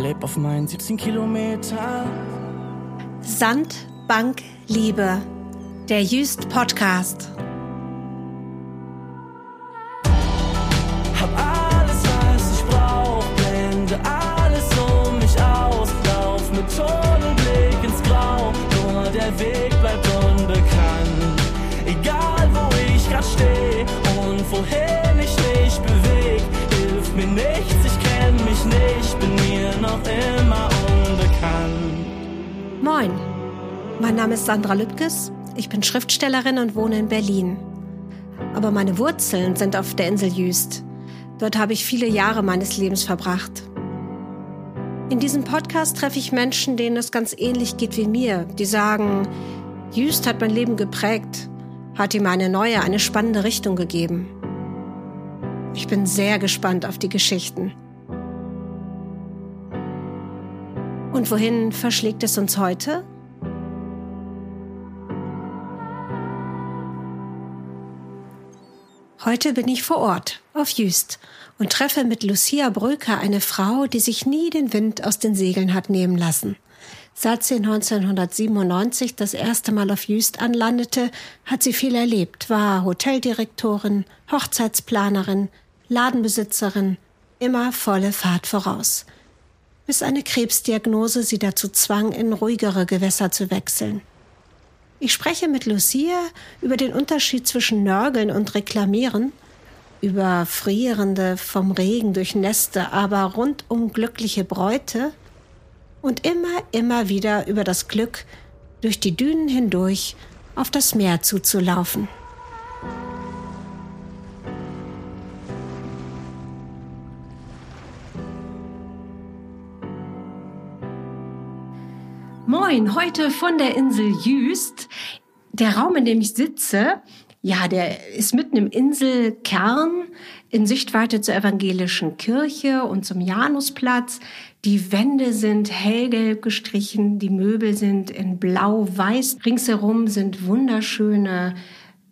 leb auf meinen 17 Kilometer. Sand, Bank, Liebe. Der Jüst Podcast. Mein Name ist Sandra Lübkes. Ich bin Schriftstellerin und wohne in Berlin. Aber meine Wurzeln sind auf der Insel Jüst. Dort habe ich viele Jahre meines Lebens verbracht. In diesem Podcast treffe ich Menschen, denen es ganz ähnlich geht wie mir, die sagen, Jüst hat mein Leben geprägt, hat ihm eine neue, eine spannende Richtung gegeben. Ich bin sehr gespannt auf die Geschichten. Und wohin verschlägt es uns heute? Heute bin ich vor Ort, auf Jüst, und treffe mit Lucia Bröker eine Frau, die sich nie den Wind aus den Segeln hat nehmen lassen. Seit sie 1997 das erste Mal auf Jüst anlandete, hat sie viel erlebt, war Hoteldirektorin, Hochzeitsplanerin, Ladenbesitzerin, immer volle Fahrt voraus. Bis eine Krebsdiagnose sie dazu zwang, in ruhigere Gewässer zu wechseln. Ich spreche mit Lucia über den Unterschied zwischen Nörgeln und Reklamieren, über frierende, vom Regen durchnässte, aber rundum glückliche Bräute und immer, immer wieder über das Glück, durch die Dünen hindurch auf das Meer zuzulaufen. Moin, heute von der Insel Jüst. Der Raum, in dem ich sitze, ja, der ist mitten im Inselkern in Sichtweite zur evangelischen Kirche und zum Janusplatz. Die Wände sind hellgelb gestrichen, die Möbel sind in blau-weiß. Ringsherum sind wunderschöne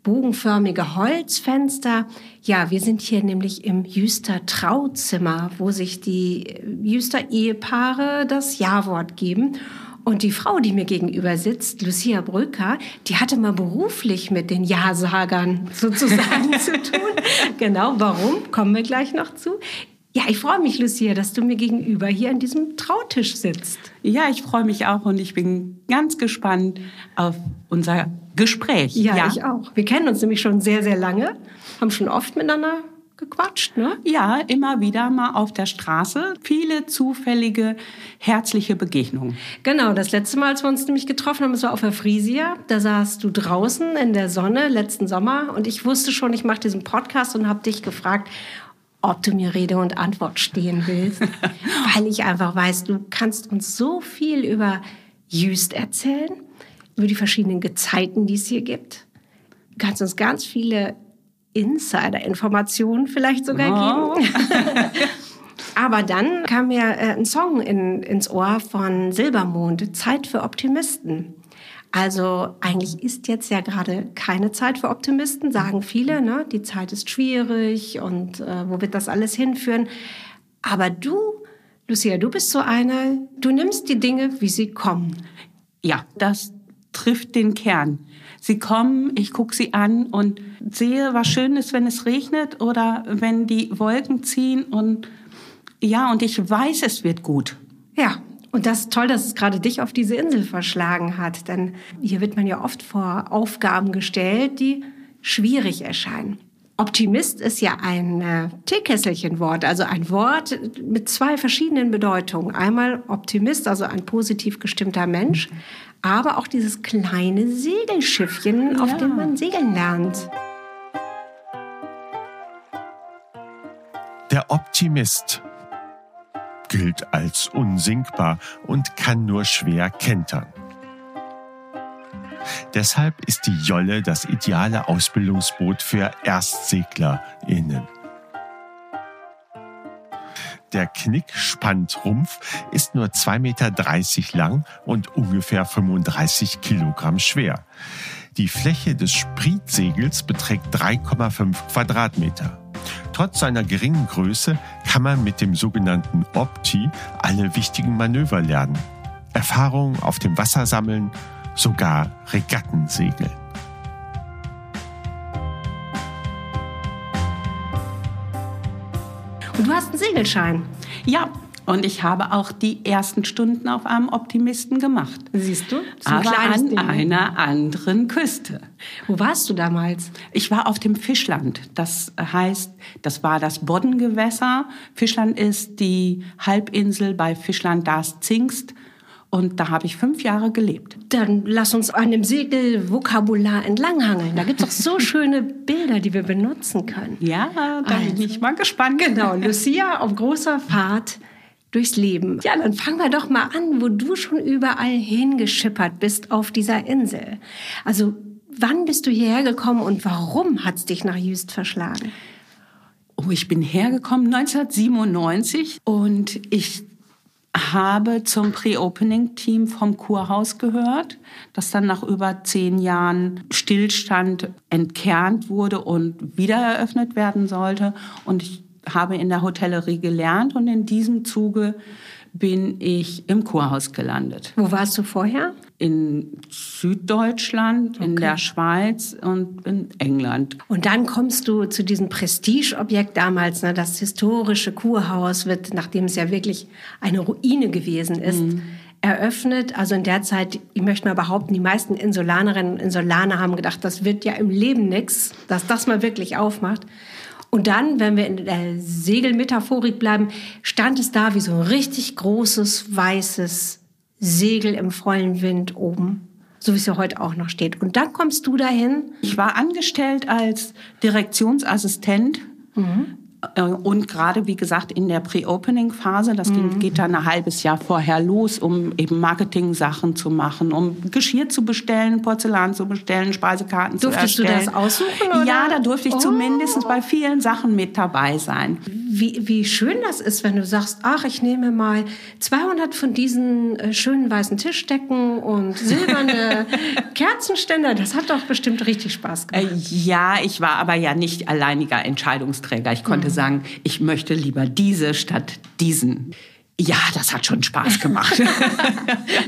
bogenförmige Holzfenster. Ja, wir sind hier nämlich im Jüster Trauzimmer, wo sich die Jüster Ehepaare das Ja-Wort geben. Und die Frau, die mir gegenüber sitzt, Lucia Brücker, die hatte mal beruflich mit den Ja-Sagern sozusagen zu tun. Genau, warum? Kommen wir gleich noch zu. Ja, ich freue mich, Lucia, dass du mir gegenüber hier an diesem Trautisch sitzt. Ja, ich freue mich auch und ich bin ganz gespannt auf unser Gespräch. Ja, ja, ich auch. Wir kennen uns nämlich schon sehr, sehr lange, haben schon oft miteinander gequatscht, ne? Ja, immer wieder mal auf der Straße. Viele zufällige, herzliche Begegnungen. Genau, das letzte Mal, als wir uns nämlich getroffen haben, das war auf der Frisia. Da saßt du draußen in der Sonne letzten Sommer und ich wusste schon, ich mache diesen Podcast und habe dich gefragt, ob du mir Rede und Antwort stehen willst. Weil ich einfach weiß, du kannst uns so viel über Jüst erzählen, über die verschiedenen Gezeiten, die es hier gibt. Du kannst uns ganz viele Insider-Informationen vielleicht sogar oh. geben. Aber dann kam mir äh, ein Song in, ins Ohr von Silbermond, Zeit für Optimisten. Also eigentlich ist jetzt ja gerade keine Zeit für Optimisten, sagen viele. Ne? Die Zeit ist schwierig und äh, wo wird das alles hinführen? Aber du, Lucia, du bist so eine, du nimmst die Dinge, wie sie kommen. Ja, das trifft den Kern. Sie kommen, ich gucke sie an und sehe, was schön ist, wenn es regnet oder wenn die Wolken ziehen und ja, und ich weiß, es wird gut. Ja, und das ist toll, dass es gerade dich auf diese Insel verschlagen hat, denn hier wird man ja oft vor Aufgaben gestellt, die schwierig erscheinen. Optimist ist ja ein äh, Teekesselchenwort, also ein Wort mit zwei verschiedenen Bedeutungen. Einmal Optimist, also ein positiv gestimmter Mensch, aber auch dieses kleine Segelschiffchen, ja. auf dem man segeln lernt. Der Optimist gilt als unsinkbar und kann nur schwer kentern. Deshalb ist die Jolle das ideale Ausbildungsboot für ErstseglerInnen. Der Knickspantrumpf ist nur 2,30 Meter lang und ungefähr 35 Kilogramm schwer. Die Fläche des Spritsegels beträgt 3,5 Quadratmeter. Trotz seiner geringen Größe kann man mit dem sogenannten Opti alle wichtigen Manöver lernen. Erfahrung auf dem Wasser sammeln, sogar Regatten segeln. Segelschein. Ja, und ich habe auch die ersten Stunden auf einem Optimisten gemacht. Siehst du? Aber an Ding. einer anderen Küste. Wo warst du damals? Ich war auf dem Fischland. Das heißt, das war das Boddengewässer. Fischland ist die Halbinsel bei Fischland das Zingst. Und da habe ich fünf Jahre gelebt. Dann lass uns an dem Segelvokabular entlanghangeln. Da gibt es doch so schöne Bilder, die wir benutzen können. Ja, da also, bin ich mal gespannt. Genau, Lucia auf großer Fahrt durchs Leben. Ja, dann fangen wir doch mal an, wo du schon überall hingeschippert bist auf dieser Insel. Also, wann bist du hierher gekommen und warum hat's dich nach Jüst verschlagen? Oh, ich bin hergekommen 1997 und ich habe zum Pre-Opening-Team vom Kurhaus gehört, das dann nach über zehn Jahren Stillstand entkernt wurde und wieder eröffnet werden sollte. Und ich habe in der Hotellerie gelernt und in diesem Zuge bin ich im Kurhaus gelandet. Wo warst du vorher? In Süddeutschland, okay. in der Schweiz und in England. Und dann kommst du zu diesem Prestigeobjekt damals, ne, das historische Kurhaus wird, nachdem es ja wirklich eine Ruine gewesen ist, mhm. eröffnet. Also in der Zeit, ich möchte mal behaupten, die meisten Insulanerinnen und Insulaner haben gedacht, das wird ja im Leben nichts, dass das mal wirklich aufmacht. Und dann, wenn wir in der Segelmetaphorik bleiben, stand es da wie so ein richtig großes, weißes Segel im vollen Wind oben. So wie es ja heute auch noch steht. Und dann kommst du dahin. Ich war angestellt als Direktionsassistent mhm. Äh, und gerade, wie gesagt, in der Pre-Opening-Phase, das mhm. geht dann ein halbes Jahr vorher los, um eben Marketing-Sachen zu machen, um Geschirr zu bestellen, Porzellan zu bestellen, Speisekarten Durftest zu erstellen. Durftest du das aussuchen? Oder? Ja, da durfte ich oh. zumindest bei vielen Sachen mit dabei sein. Wie, wie schön das ist, wenn du sagst, ach, ich nehme mal 200 von diesen äh, schönen weißen Tischdecken und silberne Kerzenständer. Das hat doch bestimmt richtig Spaß gemacht. Äh, ja, ich war aber ja nicht alleiniger Entscheidungsträger. Ich konnte könnte sagen, ich möchte lieber diese statt diesen. Ja, das hat schon Spaß gemacht.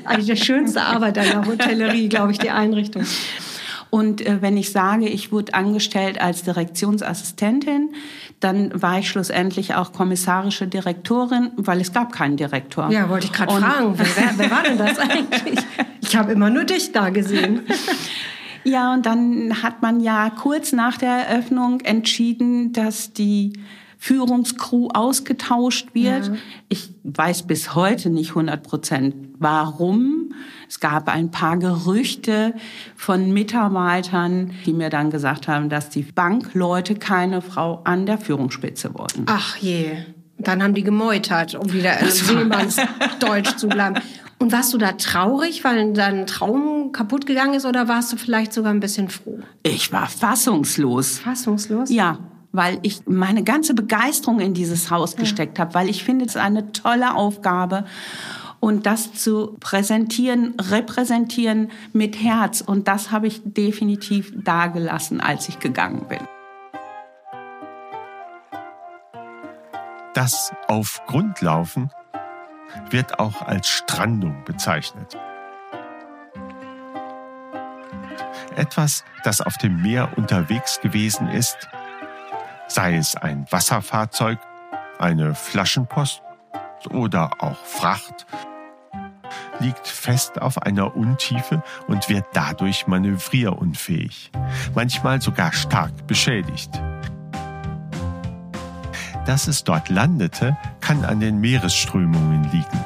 Eigentlich die schönste Arbeit einer Hotellerie, glaube ich, die Einrichtung. Und äh, wenn ich sage, ich wurde angestellt als Direktionsassistentin, dann war ich schlussendlich auch kommissarische Direktorin, weil es gab keinen Direktor. Ja, wollte ich gerade fragen, wer, wer war denn das eigentlich? Ich habe immer nur dich da gesehen. Ja, und dann hat man ja kurz nach der Eröffnung entschieden, dass die Führungskrew ausgetauscht wird. Ja. Ich weiß bis heute nicht 100 Prozent, warum. Es gab ein paar Gerüchte von Mitarbeitern, die mir dann gesagt haben, dass die Bankleute keine Frau an der Führungsspitze wollten. Ach je. Dann haben die gemeutert, um wieder in Seemannsdeutsch zu bleiben. Und warst du da traurig, weil dein Traum kaputt gegangen ist oder warst du vielleicht sogar ein bisschen froh? Ich war fassungslos. Fassungslos? Ja, weil ich meine ganze Begeisterung in dieses Haus ja. gesteckt habe, weil ich finde es eine tolle Aufgabe und das zu präsentieren, repräsentieren mit Herz und das habe ich definitiv dagelassen, als ich gegangen bin. Das auf Grund laufen wird auch als Strandung bezeichnet. Etwas, das auf dem Meer unterwegs gewesen ist, sei es ein Wasserfahrzeug, eine Flaschenpost oder auch Fracht, liegt fest auf einer Untiefe und wird dadurch manövrierunfähig, manchmal sogar stark beschädigt. Dass es dort landete, kann an den Meeresströmungen liegen.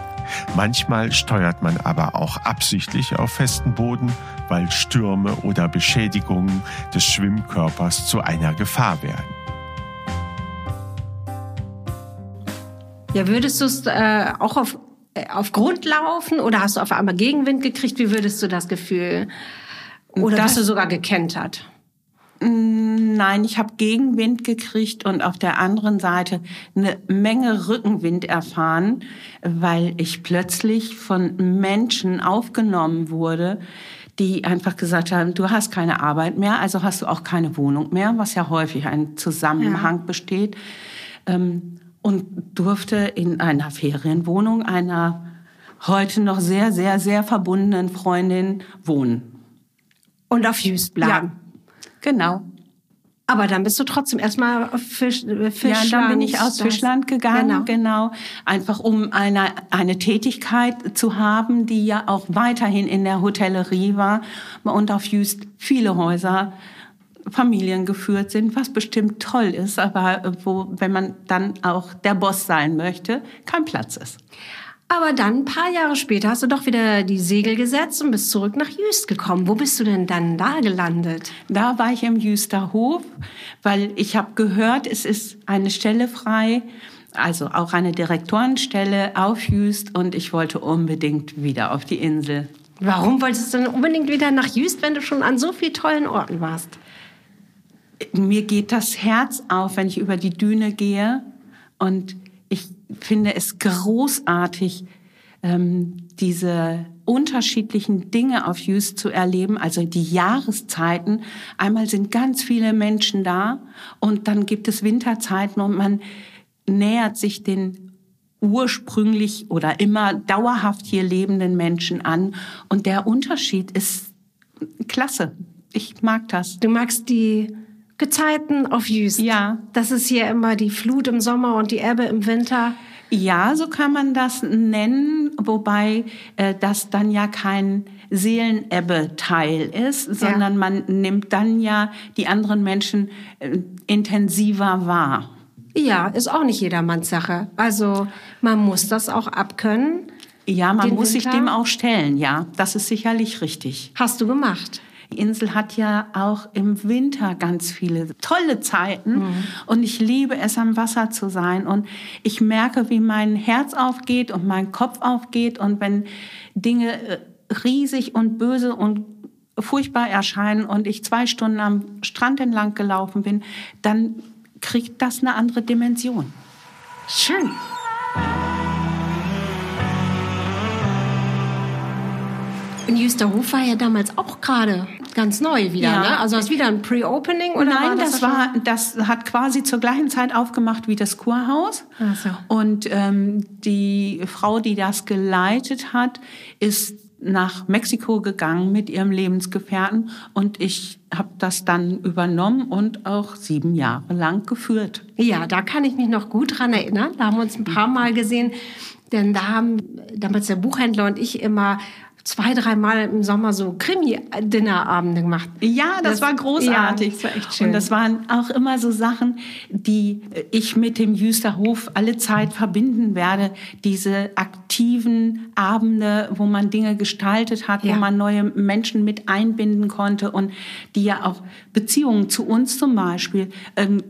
Manchmal steuert man aber auch absichtlich auf festen Boden, weil Stürme oder Beschädigungen des Schwimmkörpers zu einer Gefahr werden. Ja, würdest du es äh, auch auf, äh, auf Grund laufen oder hast du auf einmal Gegenwind gekriegt? Wie würdest du das Gefühl? Oder das, bist du sogar gekentert? Mm, nein, ich habe Gegenwind gekriegt und auf der anderen Seite eine Menge Rückenwind erfahren, weil ich plötzlich von Menschen aufgenommen wurde, die einfach gesagt haben, du hast keine Arbeit mehr, also hast du auch keine Wohnung mehr, was ja häufig ein Zusammenhang ja. besteht. Ähm, und durfte in einer Ferienwohnung einer heute noch sehr, sehr, sehr verbundenen Freundin wohnen. Und auf Jüst bleiben. Ja, genau. Aber dann bist du trotzdem erstmal auf Fisch, äh, Fischland. Ja, dann bin ich aus Fischland gegangen, genau. genau. Einfach um eine, eine Tätigkeit zu haben, die ja auch weiterhin in der Hotellerie war und auf Jüst viele Häuser Familien geführt sind, was bestimmt toll ist, aber wo, wenn man dann auch der Boss sein möchte, kein Platz ist. Aber dann, ein paar Jahre später, hast du doch wieder die Segel gesetzt und bist zurück nach Jüst gekommen. Wo bist du denn dann da gelandet? Da war ich im Jüster Hof, weil ich habe gehört, es ist eine Stelle frei, also auch eine Direktorenstelle auf Jüst und ich wollte unbedingt wieder auf die Insel. Warum wolltest du denn unbedingt wieder nach Jüst, wenn du schon an so vielen tollen Orten warst? Mir geht das Herz auf, wenn ich über die Düne gehe und ich finde es großartig, ähm, diese unterschiedlichen Dinge auf Jüst zu erleben, also die Jahreszeiten. Einmal sind ganz viele Menschen da und dann gibt es Winterzeiten und man nähert sich den ursprünglich oder immer dauerhaft hier lebenden Menschen an. Und der Unterschied ist klasse. Ich mag das. Du magst die Gezeiten auf Jüst. Ja. Das ist hier immer die Flut im Sommer und die Ebbe im Winter. Ja, so kann man das nennen, wobei äh, das dann ja kein Seelenebbe-Teil ist, sondern ja. man nimmt dann ja die anderen Menschen äh, intensiver wahr. Ja, ist auch nicht jedermanns Sache. Also man muss das auch abkönnen. Ja, man muss Winter. sich dem auch stellen, ja. Das ist sicherlich richtig. Hast du gemacht? Die Insel hat ja auch im Winter ganz viele tolle Zeiten mhm. und ich liebe es, am Wasser zu sein und ich merke, wie mein Herz aufgeht und mein Kopf aufgeht und wenn Dinge äh, riesig und böse und furchtbar erscheinen und ich zwei Stunden am Strand entlang gelaufen bin, dann kriegt das eine andere Dimension. Schön. Und Jüsterhof war ja damals auch gerade ganz neu wieder, ja. ne? Also ist wieder ein Pre-Opening oder Nein, war das, das war das hat quasi zur gleichen Zeit aufgemacht wie das Kurhaus. Ach so. Und ähm, die Frau, die das geleitet hat, ist nach Mexiko gegangen mit ihrem Lebensgefährten und ich habe das dann übernommen und auch sieben Jahre lang geführt. Ja, da kann ich mich noch gut dran erinnern. Da haben wir uns ein paar Mal gesehen, denn da haben damals der Buchhändler und ich immer zwei, dreimal im Sommer so Krimi-Dinnerabende gemacht. Ja, das, das war großartig. Ja, das war echt schön. Und das waren auch immer so Sachen, die ich mit dem Jüsterhof alle Zeit verbinden werde. Diese aktiven Abende, wo man Dinge gestaltet hat, ja. wo man neue Menschen mit einbinden konnte und die ja auch Beziehungen zu uns zum Beispiel ähm,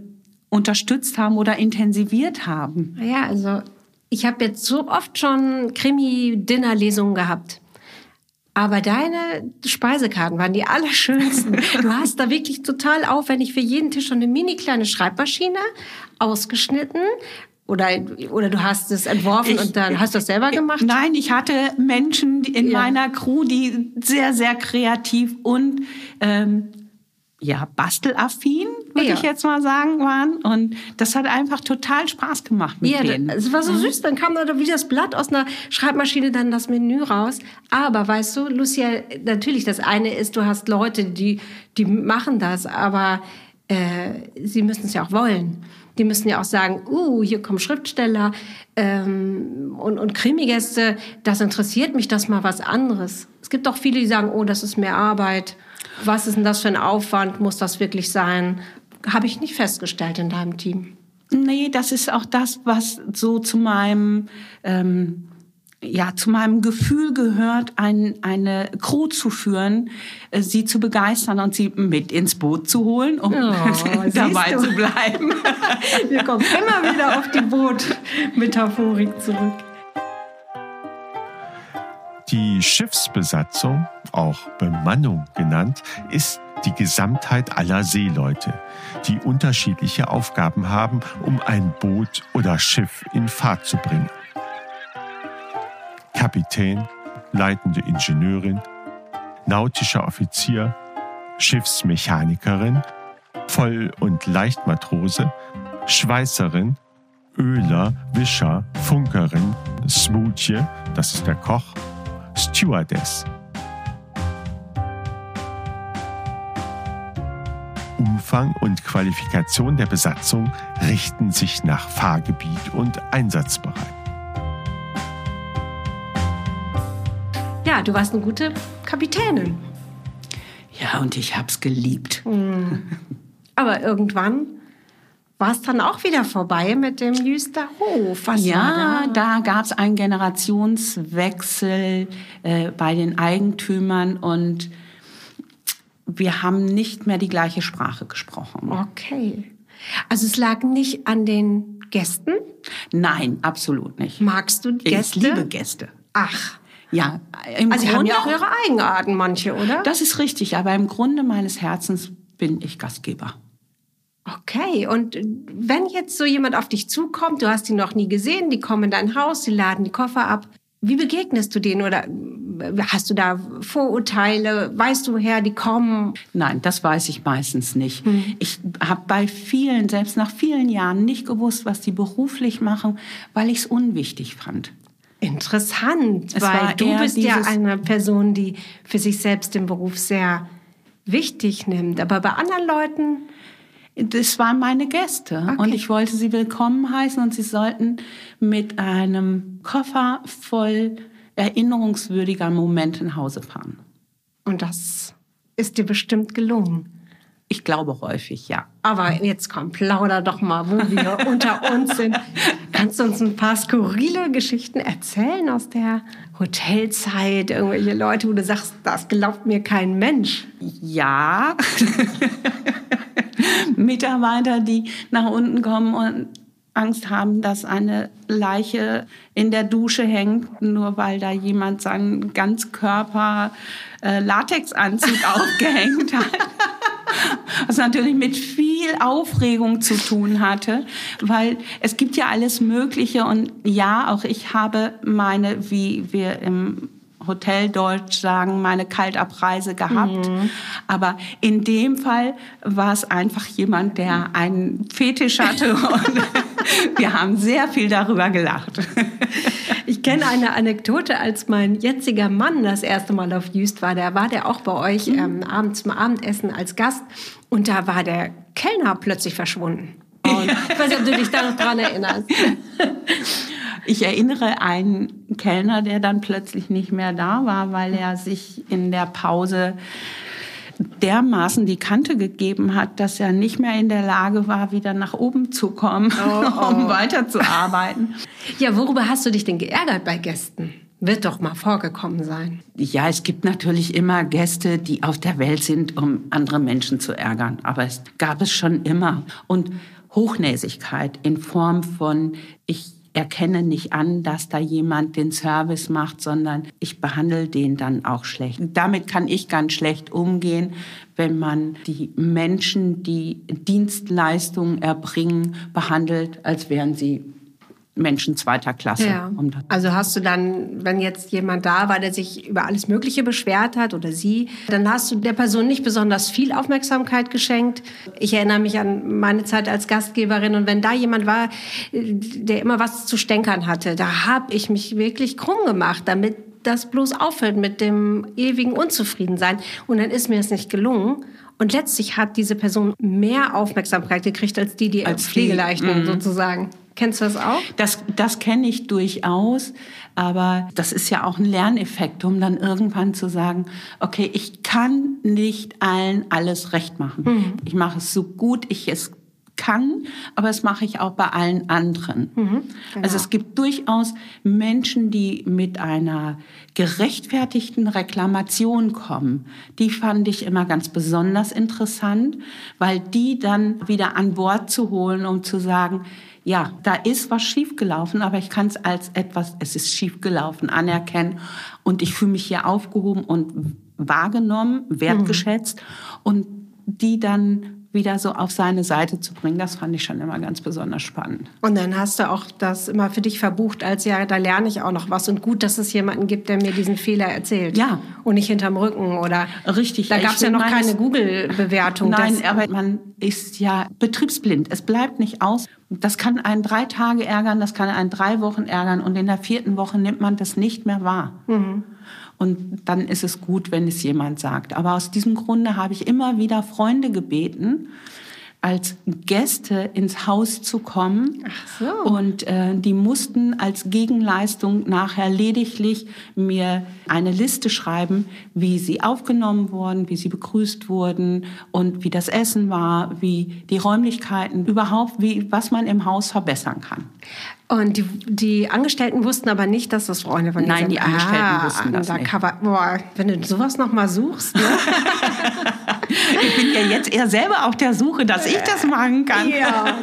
unterstützt haben oder intensiviert haben. Ja, also ich habe jetzt so oft schon Krimi-Dinnerlesungen gehabt. Aber deine Speisekarten waren die allerschönsten. Du hast da wirklich total aufwendig für jeden Tisch schon eine mini kleine Schreibmaschine ausgeschnitten. Oder, oder du hast es entworfen ich, und dann hast du das selber gemacht? Nein, ich hatte Menschen in ja. meiner Crew, die sehr, sehr kreativ und ähm, ja, bastelaffin, würde ja. ich jetzt mal sagen, waren. Und das hat einfach total Spaß gemacht mit ja, denen. Es war so mhm. süß. Dann kam da wie das Blatt aus einer Schreibmaschine dann das Menü raus. Aber weißt du, Lucia, natürlich, das eine ist, du hast Leute, die, die machen das, aber äh, sie müssen es ja auch wollen. Die müssen ja auch sagen, uh, hier kommen Schriftsteller ähm, und, und Krimigäste, das interessiert mich, das mal was anderes. Es gibt auch viele, die sagen, oh, das ist mehr Arbeit was ist denn das für ein Aufwand? Muss das wirklich sein? Habe ich nicht festgestellt in deinem Team. Nee, das ist auch das, was so zu meinem, ähm, ja, zu meinem Gefühl gehört, ein, eine Crew zu führen, äh, sie zu begeistern und sie mit ins Boot zu holen, um oh, dabei zu bleiben. Wir kommen immer wieder auf die Boot-Metaphorik zurück. Schiffsbesatzung, auch Bemannung genannt, ist die Gesamtheit aller Seeleute, die unterschiedliche Aufgaben haben, um ein Boot oder Schiff in Fahrt zu bringen. Kapitän, leitende Ingenieurin, nautischer Offizier, Schiffsmechanikerin, Voll- und Leichtmatrose, Schweißerin, Öler, Wischer, Funkerin, Smoothie, das ist der Koch, Stewardess. Umfang und Qualifikation der Besatzung richten sich nach Fahrgebiet und Einsatzbereich. Ja, du warst eine gute Kapitänin. Ja, und ich hab's geliebt. Aber irgendwann war es dann auch wieder vorbei mit dem Jüster Hof. Was Ja, da? da gab's einen Generationswechsel äh, bei den Eigentümern und wir haben nicht mehr die gleiche Sprache gesprochen. Okay. Also es lag nicht an den Gästen. Nein, absolut nicht. Magst du die Gäste? Ich liebe Gäste. Ach, Ja, im also sie haben ja auch ihre Eigenarten, manche, oder? das ist richtig, aber im Grunde meines Herzens bin ich Gastgeber. Okay, und wenn jetzt so jemand auf dich zukommt, du hast ihn noch nie gesehen, die kommen in dein Haus, sie laden die Koffer ab. Wie begegnest du denen oder hast du da Vorurteile? Weißt du, woher die kommen? Nein, das weiß ich meistens nicht. Ich habe bei vielen, selbst nach vielen Jahren, nicht gewusst, was die beruflich machen, weil ich es unwichtig fand. Interessant, Es weil du bist ja eine Person, die für sich selbst den Beruf sehr wichtig nimmt. Aber bei anderen Leuten, Das waren meine Gäste Okay. und ich wollte sie willkommen heißen und sie sollten mit einem Koffer voll erinnerungswürdiger Momente nach Hause fahren. und das ist dir bestimmt gelungen. Ich glaube häufig, ja. Aber jetzt komm, plauder doch mal, wo wir unter uns sind. Kannst du uns ein paar skurrile Geschichten erzählen aus der Hotelzeit? Irgendwelche Leute, wo du sagst, das glaubt mir kein Mensch. Ja. Mitarbeiter, die nach unten kommen und Angst haben, dass eine Leiche in der Dusche hängt, nur weil da jemand seinen Ganzkörper äh, Latexanzug aufgehängt hat. Was natürlich mit viel Aufregung zu tun hatte, weil es gibt ja alles Mögliche und ja, auch ich habe meine, wie wir im Hoteldeutsch sagen, meine Kaltabreise gehabt. Aber in dem Fall war es einfach jemand, der einen Fetisch hatte und wir haben sehr viel darüber gelacht. Ich kenne eine Anekdote, als mein jetziger Mann das erste Mal auf Jüst war, da war der auch bei euch ähm, abends zum Abendessen als Gast und da war der Kellner plötzlich verschwunden. Und ich weiß nicht, ob du dich da noch dran erinnerst. Ich erinnere einen Kellner, der dann plötzlich nicht mehr da war, weil er sich in der Pause dermaßen die Kante gegeben hat, dass er nicht mehr in der Lage war, wieder nach oben zu kommen, um weiterzuarbeiten. Ja, worüber hast du dich denn geärgert bei Gästen? Wird doch mal vorgekommen sein. Ja, es gibt natürlich immer Gäste, die auf der Welt sind, um andere Menschen zu ärgern. Aber es gab es schon immer. Und Hochnäsigkeit in Form von, ich erkenne nicht an, dass da jemand den Service macht, sondern ich behandle den dann auch schlecht. Damit kann ich ganz schlecht umgehen, wenn man die Menschen, die Dienstleistungen erbringen, behandelt, als wären sie Menschen zweiter Klasse. Ja. Also hast du dann, wenn jetzt jemand da war, der sich über alles Mögliche beschwert hat oder sie, dann hast du der Person nicht besonders viel Aufmerksamkeit geschenkt. Ich erinnere mich an meine Zeit als Gastgeberin und wenn da jemand war, der immer was zu stänkern hatte, da habe ich mich wirklich krumm gemacht, damit das bloß aufhört mit dem ewigen Unzufriedensein. Und dann ist mir es nicht gelungen. Und letztlich hat diese Person mehr Aufmerksamkeit gekriegt als die, die als die, Pflegeleichten sozusagen. Kennst du das auch? Das, das kenne ich durchaus, aber das ist ja auch ein Lerneffekt, um dann irgendwann zu sagen, okay, ich kann nicht allen alles recht machen. Ich mache es so gut ich es kann, aber das mache ich auch bei allen anderen. Also es gibt durchaus Menschen, die mit einer gerechtfertigten Reklamation kommen. Die fand ich immer ganz besonders interessant, weil die dann wieder an Bord zu holen, um zu sagen, ja, da ist was schiefgelaufen, aber ich kann es als etwas, es ist schiefgelaufen, anerkennen. Und ich fühle mich hier aufgehoben und wahrgenommen, wertgeschätzt. Und die dann wieder so auf seine Seite zu bringen, das fand ich schon immer ganz besonders spannend. Und dann hast du auch das immer für dich verbucht als ja, da lerne ich auch noch was und gut, dass es jemanden gibt, der mir diesen Fehler erzählt. Ja. Und nicht hinterm Rücken oder. Richtig. Da gab es ja noch keine Google-Bewertung. Nein, Das- aber man ist ja betriebsblind. Es bleibt nicht aus. Das kann einen drei Tage ärgern, das kann einen drei Wochen ärgern und in der vierten Woche nimmt man das nicht mehr wahr. Und dann ist es gut, wenn es jemand sagt. Aber aus diesem Grunde habe ich immer wieder Freunde gebeten, als Gäste ins Haus zu kommen. Ach so. Und äh, die mussten als Gegenleistung nachher lediglich mir eine Liste schreiben, wie sie aufgenommen wurden, wie sie begrüßt wurden und wie das Essen war, wie die Räumlichkeiten, überhaupt, wie, was man im Haus verbessern kann. Und die, die Angestellten wussten aber nicht, dass das Freunde von dir Nein, sind. die Angestellten ah, wussten das nicht. undercover. Boah, wenn du sowas noch mal suchst, ne? Ich bin ja jetzt eher selber auf der Suche, dass ich das machen kann. Ja,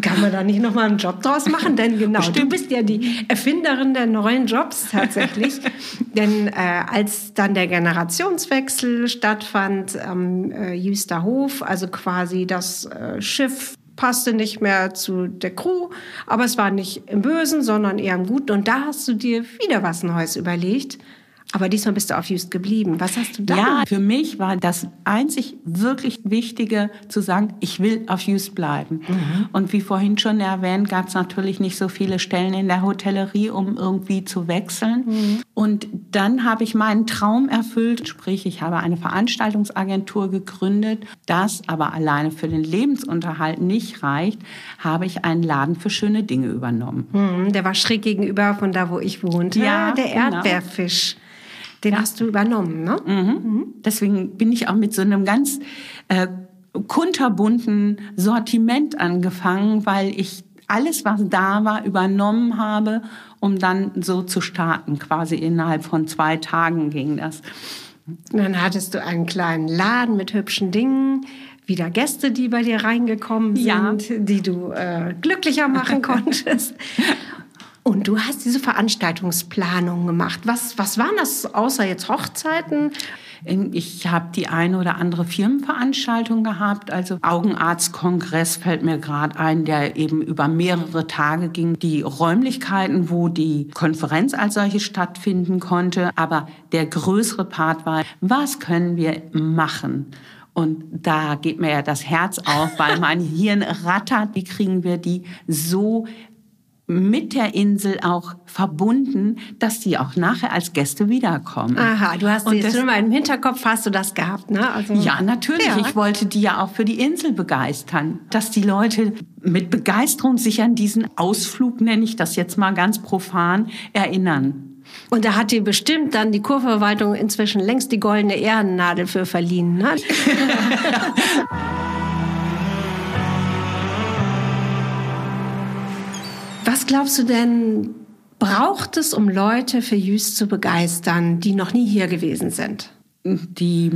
kann man da nicht noch mal einen Job draus machen? Denn genau, du bist ja die Erfinderin der neuen Jobs tatsächlich. Denn äh, als dann der Generationswechsel stattfand am äh, Jüster Hof, also quasi das äh, Schiff passte nicht mehr zu der Crew, aber es war nicht im Bösen, sondern eher im Guten. Und da hast du dir wieder was Neues überlegt. Aber diesmal bist du auf Just geblieben. Was hast du da? Ja, für mich war das einzig wirklich Wichtige zu sagen, ich will auf Just bleiben. Und wie vorhin schon erwähnt, gab es natürlich nicht so viele Stellen in der Hotellerie, um irgendwie zu wechseln. Und dann habe ich meinen Traum erfüllt, sprich, ich habe eine Veranstaltungsagentur gegründet. Das aber alleine für den Lebensunterhalt nicht reicht, habe ich einen Laden für schöne Dinge übernommen. Hm, der war schräg gegenüber von da, wo ich wohnte. Ja, der genau. Den hast du übernommen, ne? Mhm. Deswegen bin ich auch mit so einem ganz äh, kunterbunten Sortiment angefangen, weil ich alles, was da war, übernommen habe, um dann so zu starten. Quasi innerhalb von zwei Tagen ging das. Und dann hattest du einen kleinen Laden mit hübschen Dingen, wieder Gäste, die bei dir reingekommen sind, Ja. die du äh, glücklicher machen konntest. Und du hast diese Veranstaltungsplanung gemacht. Was, was waren das außer jetzt Hochzeiten? Ich habe die eine oder andere Firmenveranstaltung gehabt. Also Augenarztkongress fällt mir gerade ein, der eben über mehrere Tage ging. Die Räumlichkeiten, wo die Konferenz als solche stattfinden konnte. Aber der größere Part war, was können wir machen? Und da geht mir ja das Herz auf, weil mein Hirn rattert. Wie kriegen wir die so mit der Insel auch verbunden, dass die auch nachher als Gäste wiederkommen. Aha, du hast Und jetzt das- schon mal im Hinterkopf hast du das gehabt, ne? Also, Ja, natürlich. Ja. Ich wollte die ja auch für die Insel begeistern. Dass die Leute mit Begeisterung sich an diesen Ausflug, nenne ich das jetzt mal ganz profan, erinnern. Und da hat dir bestimmt dann die Kurverwaltung inzwischen längst die goldene Ehrennadel für verliehen. Ne? Was glaubst du denn, braucht es, um Leute für Jüst zu begeistern, die noch nie hier gewesen sind? Die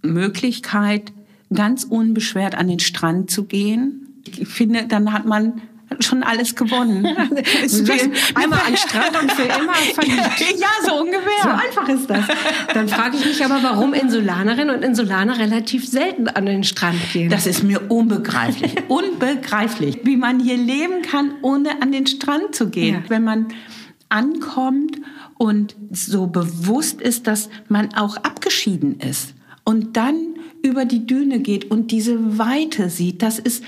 Möglichkeit, ganz unbeschwert an den Strand zu gehen. Ich finde, dann hat man schon alles gewonnen. Einmal an den Strand und für immer verliebt. ja, so ungefähr. So einfach ist das. Dann frage ich mich aber, warum Insulanerinnen und Insulaner relativ selten an den Strand gehen. Das ist mir unbegreiflich. unbegreiflich, wie man hier leben kann, ohne an den Strand zu gehen. Ja. Wenn man ankommt und so bewusst ist, dass man auch abgeschieden ist und dann über die Düne geht und diese Weite sieht, das ist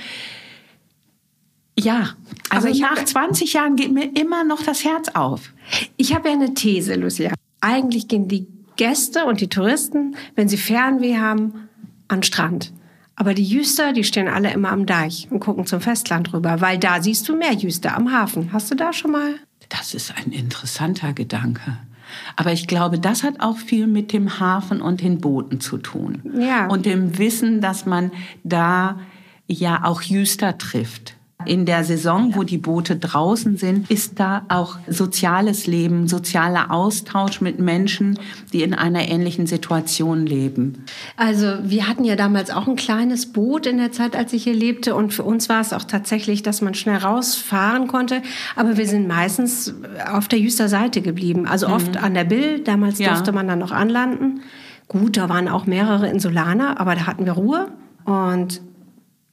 ja, also Aber ich nach hab- 20 Jahren geht mir immer noch das Herz auf. Ich habe ja eine These, Lucia. Eigentlich gehen die Gäste und die Touristen, wenn sie Fernweh haben, an den Strand. Aber die Jüster, die stehen alle immer am Deich und gucken zum Festland rüber, weil da siehst du mehr Jüster am Hafen. Hast du da schon mal? Das ist ein interessanter Gedanke. Aber ich glaube, das hat auch viel mit dem Hafen und den Booten zu tun. Ja. Und dem Wissen, dass man da ja auch Jüster trifft. In der Saison, wo die Boote draußen sind, ist da auch soziales Leben, sozialer Austausch mit Menschen, die in einer ähnlichen Situation leben. Also wir hatten ja damals auch ein kleines Boot in der Zeit, als ich hier lebte. Und für uns war es auch tatsächlich, dass man schnell rausfahren konnte. Aber wir sind meistens auf der Jüster Seite geblieben. Also oft an der Bill. Damals Ja. durfte man dann noch anlanden. Gut, da waren auch mehrere Insulaner, aber da hatten wir Ruhe. Und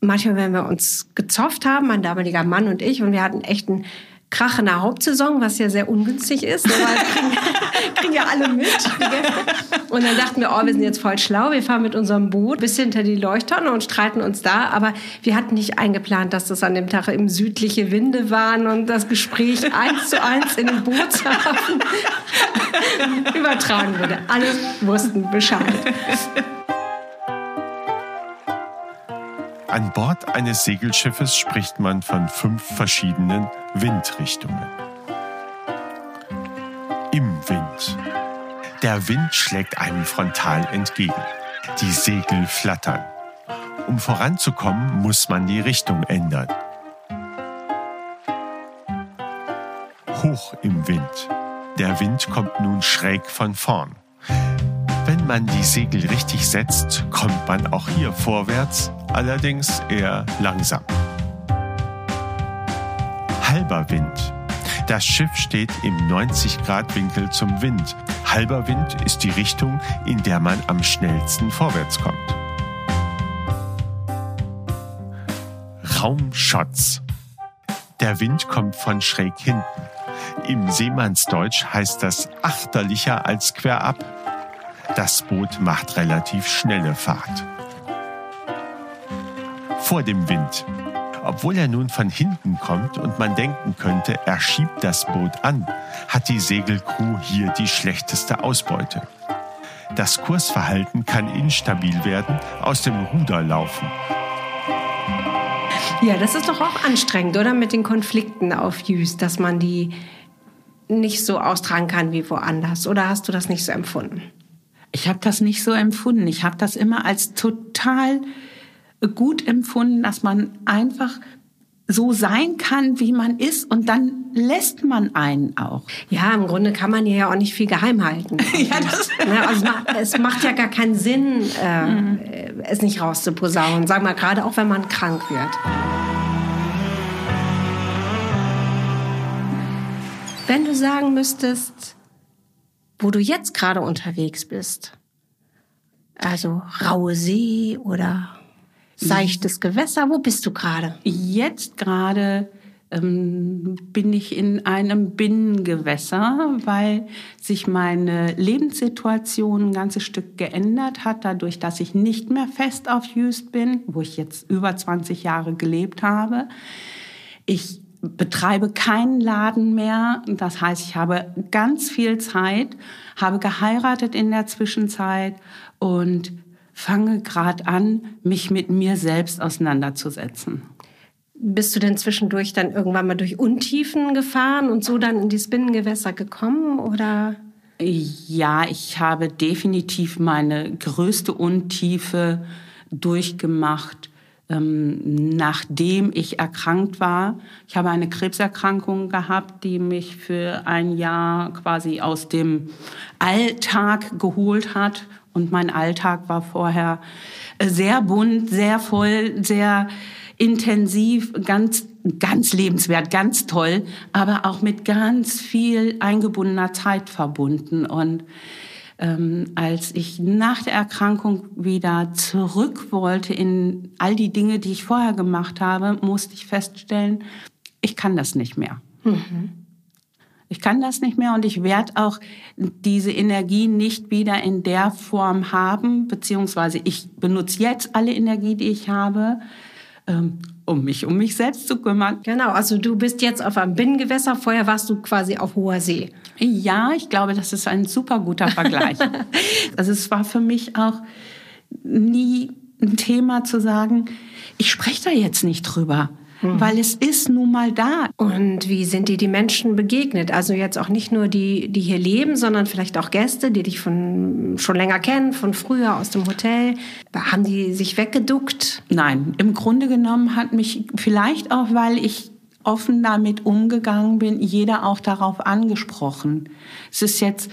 manchmal, wenn wir uns gezofft haben, mein damaliger Mann und ich, und wir hatten echt einen Krach in der Hauptsaison, was ja sehr ungünstig ist, aber kriegen, kriegen ja alle mit. Und dann dachten wir, oh, wir sind jetzt voll schlau, wir fahren mit unserem Boot bis hinter die Leuchttonne und streiten uns da. Aber wir hatten nicht eingeplant, dass das an dem Tag eben südliche Winde waren und das Gespräch eins zu eins in den Bootshafen übertragen wurde. Alle wussten Bescheid. An Bord eines Segelschiffes spricht man von fünf verschiedenen Windrichtungen. Im Wind. Der Wind schlägt einem frontal entgegen. Die Segel flattern. Um voranzukommen, muss man die Richtung ändern. Hoch im Wind. Der Wind kommt nun schräg von vorn. Wenn man die Segel richtig setzt, kommt man auch hier vorwärts, allerdings eher langsam. Halber Wind. Das Schiff steht im 90-Grad-Winkel zum Wind. Halber Wind ist die Richtung, in der man am schnellsten vorwärts kommt. Raumschotz. Der Wind kommt von schräg hinten. Im Seemannsdeutsch heißt das achterlicher als querab. Das Boot macht relativ schnelle Fahrt. Vor dem Wind. Obwohl er nun von hinten kommt und man denken könnte, er schiebt das Boot an, hat die Segelcrew hier die schlechteste Ausbeute. Das Kursverhalten kann instabil werden, aus dem Ruder laufen. Ja, das ist doch auch anstrengend, oder? Mit den Konflikten auf Jüst, dass man die nicht so austragen kann wie woanders. Oder hast du das nicht so empfunden? Ich habe das nicht so empfunden. Ich habe das immer als total gut empfunden, dass man einfach so sein kann, wie man ist und dann lässt man einen auch. Ja, im Grunde kann man ja auch nicht viel geheim halten. ja, das ja, also es macht ja gar keinen Sinn, äh, mhm. es nicht rauszuposaunen. Sag mal, gerade auch wenn man krank wird. Wenn du sagen müsstest, wo du jetzt gerade unterwegs bist, also raue See oder seichtes Gewässer, wo bist du gerade? Jetzt gerade ähm, bin ich in einem Binnengewässer, weil sich meine Lebenssituation ein ganzes Stück geändert hat, dadurch, dass ich nicht mehr fest auf Jüst bin, wo ich jetzt über 20 Jahre gelebt habe. Ich betreibe keinen Laden mehr. Das heißt, ich habe ganz viel Zeit, habe geheiratet in der Zwischenzeit und fange gerade an, mich mit mir selbst auseinanderzusetzen. Bist du denn zwischendurch dann irgendwann mal durch Untiefen gefahren und so dann in die Binnengewässer gekommen oder? Ja, ich habe definitiv meine größte Untiefe durchgemacht ähm, nachdem ich erkrankt war. Ich habe eine Krebserkrankung gehabt, die mich für ein Jahr quasi aus dem Alltag geholt hat. Und mein Alltag war vorher äh, sehr bunt, sehr voll, sehr intensiv, ganz, ganz lebenswert, ganz toll, aber auch mit ganz viel eingebundener Zeit verbunden. Und ähm, als ich nach der Erkrankung wieder zurück wollte in all die Dinge, die ich vorher gemacht habe, musste ich feststellen, ich kann das nicht mehr. Mhm. Ich kann das nicht mehr und ich werde auch diese Energie nicht wieder in der Form haben, beziehungsweise ich benutze jetzt alle Energie, die ich habe, ähm, um mich um mich selbst zu kümmern. Genau, also du bist jetzt auf einem Binnengewässer, vorher warst du quasi auf hoher See. Ja, ich glaube, das ist ein super guter Vergleich. also es war für mich auch nie ein Thema zu sagen, ich spreche da jetzt nicht drüber. Mhm. Weil es ist nun mal da. Und wie sind dir die Menschen begegnet? Also jetzt auch nicht nur die, die hier leben, sondern vielleicht auch Gäste, die dich von schon länger kennen, von früher aus dem Hotel. Haben die sich weggeduckt? Nein, im Grunde genommen hat mich vielleicht auch, weil ich offen damit umgegangen bin, jeder auch darauf angesprochen. Es ist jetzt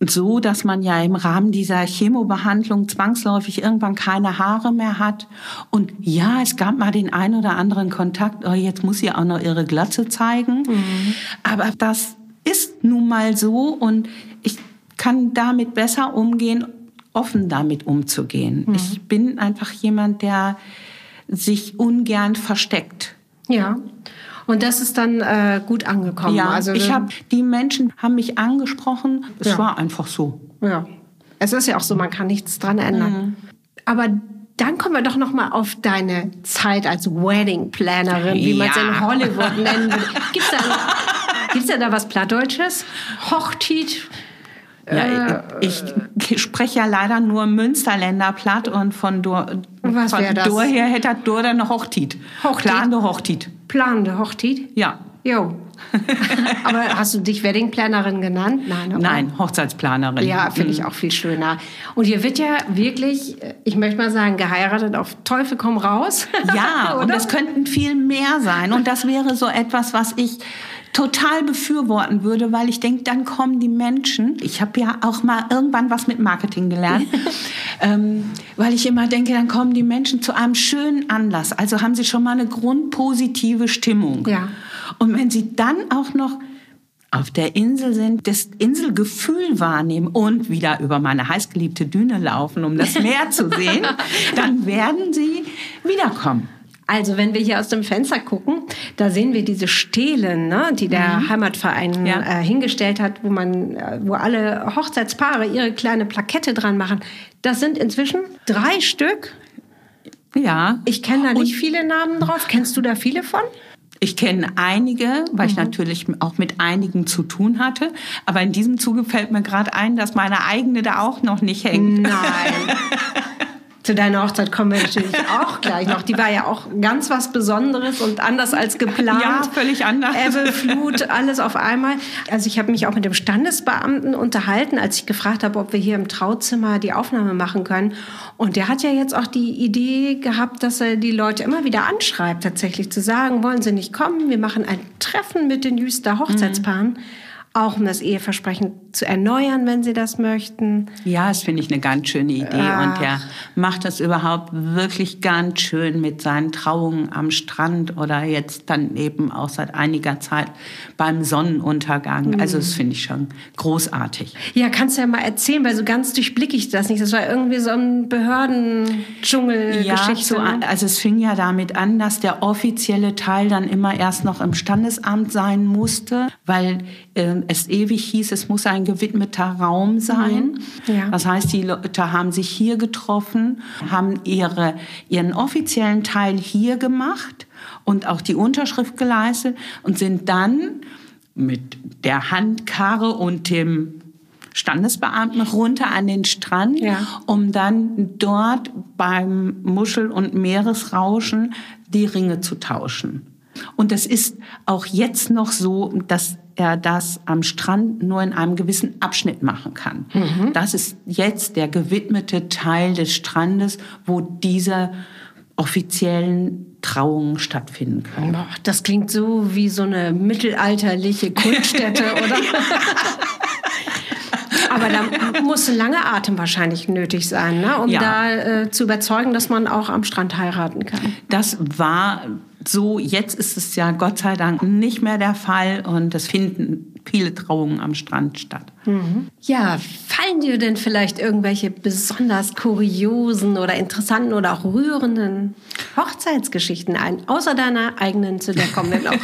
so, dass man ja im Rahmen dieser Chemobehandlung zwangsläufig irgendwann keine Haare mehr hat. Und ja, es gab mal den einen oder anderen Kontakt, oh, jetzt muss sie auch noch ihre Glatze zeigen. Mhm. Aber das ist nun mal so und ich kann damit besser umgehen offen damit umzugehen. Ich bin einfach jemand, der sich ungern versteckt. Ja. Und das ist dann äh, gut angekommen. Ja, also ich habe die Menschen haben mich angesprochen. Es Ja. war einfach so. Ja. Es ist ja auch so, man kann nichts dran ändern. Mhm. Aber dann kommen wir doch noch mal auf deine Zeit als Wedding Plannerin, wie man es Ja. in Hollywood nennen würde. Gibt's da, gibt's da da was Plattdeutsches? Hochtit? Ja, ich, ich spreche ja leider nur Münsterländer platt und von Was von wär das? Her hätte das Dur dann noch Hochtit. Hochtit? Plande Hochtit. Planende Hochtit? Ja. Jo. Aber hast du dich Wedding Plannerin genannt? Nein. oder? Nein, Hochzeitsplanerin. Ja, finde ich auch viel schöner. Und hier wird ja wirklich, äh, ich möchte mal sagen, geheiratet auf Teufel komm raus. Ja, und es könnten viel mehr sein. Und das wäre so etwas, was ich total befürworten würde, weil ich denke, dann kommen die Menschen. Ich habe ja auch mal irgendwann was mit Marketing gelernt, ähm, weil ich immer denke, dann kommen die Menschen zu einem schönen Anlass. Also haben sie schon mal eine grundpositive Stimmung. Ja. Und wenn sie dann auch noch auf der Insel sind, das Inselgefühl wahrnehmen und wieder über meine heißgeliebte Düne laufen, um das Meer zu sehen, dann werden sie wiederkommen. Also wenn wir hier aus dem Fenster gucken, da sehen wir diese Stelen, ne, die der Heimatverein Mhm. Ja. äh, hingestellt hat, wo man, äh, wo alle Hochzeitspaare ihre kleine Plakette dran machen. Das sind inzwischen drei Stück. Ja. Ich kenne da nicht viele Namen drauf. Kennst du da viele von? Ich kenne einige, weil ich natürlich auch mit einigen zu tun hatte. Aber in diesem Zuge fällt mir gerade ein, dass meine eigene da auch noch nicht hängt. Nein. Zu deiner Hochzeit kommen wir natürlich auch gleich noch. Die war ja auch ganz was Besonderes und anders als geplant. Ja, völlig anders. Ebbe, Flut, alles auf einmal. Also ich habe mich auch mit dem Standesbeamten unterhalten, als ich gefragt habe, ob wir hier im Trauzimmer die Aufnahme machen können. Und der hat ja jetzt auch die Idee gehabt, dass er die Leute immer wieder anschreibt, tatsächlich zu sagen, wollen sie nicht kommen? Wir machen ein Treffen mit den Jüster Hochzeitspaaren. Auch um das Eheversprechen zu erneuern, wenn sie das möchten. Ja, das finde ich eine ganz schöne Idee. Und der macht das überhaupt wirklich ganz schön mit seinen Trauungen am Strand oder jetzt dann eben auch seit einiger Zeit beim Sonnenuntergang. Also das finde ich schon großartig. Ja, kannst du ja mal erzählen, weil so ganz durchblicke ich das nicht. Das war irgendwie so ein Behörden-Dschungel-Geschichte. so, ne? also es fing ja damit an, dass der offizielle Teil dann immer erst noch im Standesamt sein musste, weil äh, es ewig hieß, es muss ein gewidmeter Raum sein. Mhm. Ja. Das heißt, die Leute haben sich hier getroffen, haben ihre, ihren offiziellen Teil hier gemacht und auch die Unterschrift geleistet und sind dann mit der Handkarre und dem Standesbeamten runter an den Strand, Ja. um dann dort beim Muschel- und Meeresrauschen die Ringe zu tauschen. Und es ist auch jetzt noch so, dass er das am Strand nur in einem gewissen Abschnitt machen kann. Das ist jetzt der gewidmete Teil des Strandes, wo diese offiziellen Trauungen stattfinden können. Boah, das klingt so wie so eine mittelalterliche Kultstätte, oder? Aber da muss ein langer Atem wahrscheinlich nötig sein, ne? um Ja. da äh, zu überzeugen, dass man auch am Strand heiraten kann. Das war so, jetzt ist es ja Gott sei Dank nicht mehr der Fall und es finden viele Trauungen am Strand statt. Ja, fallen dir denn vielleicht irgendwelche besonders kuriosen oder interessanten oder auch rührenden Hochzeitsgeschichten ein, außer deiner eigenen, zu der kommen wir noch?